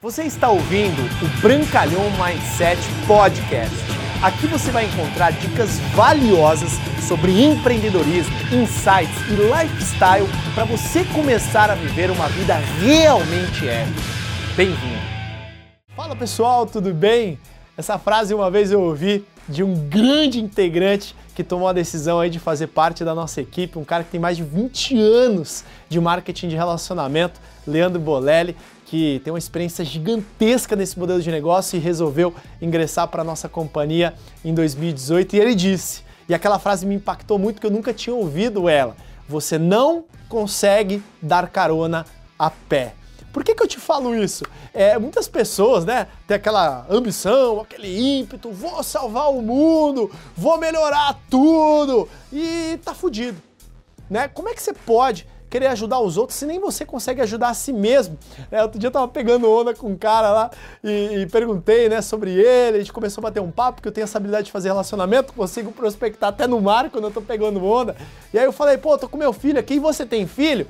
Você está ouvindo o Brancalhão Mindset Podcast. Aqui você vai encontrar dicas valiosas sobre empreendedorismo, insights e lifestyle para você começar a viver uma vida realmente épica. Bem-vindo! Fala pessoal, tudo bem? Essa frase uma vez eu ouvi de um grande integrante que tomou a decisão aí de fazer parte da nossa equipe, um cara que tem mais de 20 anos de marketing de relacionamento, Leandro Bolelli, que tem uma experiência gigantesca nesse modelo de negócio e resolveu ingressar para a nossa companhia em 2018 e ele disse, e aquela frase me impactou muito que eu nunca tinha ouvido ela, você não consegue dar carona a pé. Por que, que eu te falo isso? É, muitas pessoas, né, têm aquela ambição, aquele ímpeto, vou salvar o mundo, vou melhorar tudo e tá fudido, né? Como é que você pode querer ajudar os outros se nem você consegue ajudar a si mesmo? É, outro dia eu tava pegando onda com um cara lá e, e, perguntei, né, sobre ele, a gente começou a bater um papo, porque eu tenho essa habilidade de fazer relacionamento, consigo prospectar até no mar quando eu tô pegando onda. E aí eu falei, pô, tô com meu filho aqui, e você tem filho?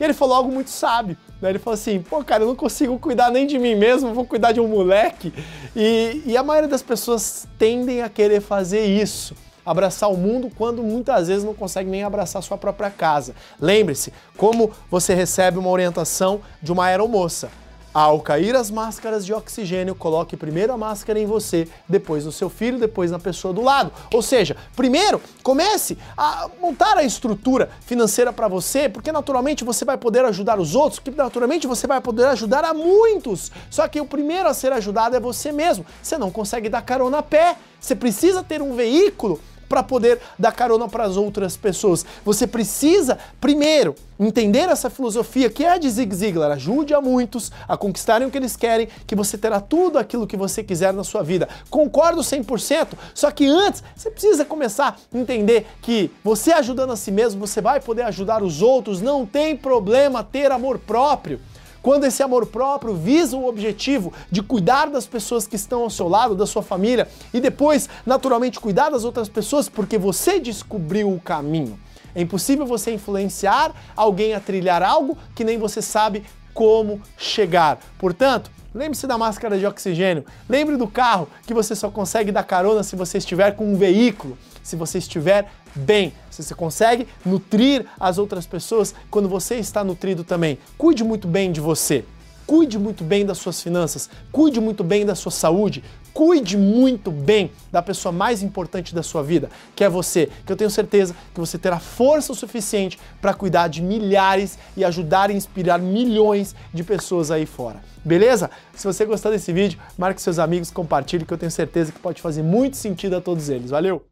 E ele falou algo muito sábio. Né? Ele falou assim: pô, cara, eu não consigo cuidar nem de mim mesmo, vou cuidar de um moleque. E, e a maioria das pessoas tendem a querer fazer isso abraçar o mundo quando muitas vezes não consegue nem abraçar sua própria casa. Lembre-se, como você recebe uma orientação de uma aeromoça. Ao cair as máscaras de oxigênio, coloque primeiro a máscara em você, depois no seu filho, depois na pessoa do lado. Ou seja, primeiro comece a montar a estrutura financeira para você, porque naturalmente você vai poder ajudar os outros, que naturalmente você vai poder ajudar a muitos. Só que o primeiro a ser ajudado é você mesmo. Você não consegue dar carona a pé. Você precisa ter um veículo para poder dar carona para as outras pessoas. Você precisa, primeiro, entender essa filosofia que é de Zig Ziglar. Ajude a muitos a conquistarem o que eles querem, que você terá tudo aquilo que você quiser na sua vida. Concordo 100%, só que antes você precisa começar a entender que você ajudando a si mesmo, você vai poder ajudar os outros. Não tem problema ter amor próprio. Quando esse amor próprio visa o objetivo de cuidar das pessoas que estão ao seu lado, da sua família, e depois, naturalmente, cuidar das outras pessoas porque você descobriu o caminho. É impossível você influenciar alguém a trilhar algo que nem você sabe como chegar. Portanto, lembre-se da máscara de oxigênio. Lembre do carro que você só consegue dar carona se você estiver com um veículo se você estiver bem, se você consegue nutrir as outras pessoas quando você está nutrido também. Cuide muito bem de você. Cuide muito bem das suas finanças, cuide muito bem da sua saúde, cuide muito bem da pessoa mais importante da sua vida, que é você, que eu tenho certeza que você terá força o suficiente para cuidar de milhares e ajudar e inspirar milhões de pessoas aí fora. Beleza? Se você gostou desse vídeo, marque seus amigos, compartilhe, que eu tenho certeza que pode fazer muito sentido a todos eles. Valeu!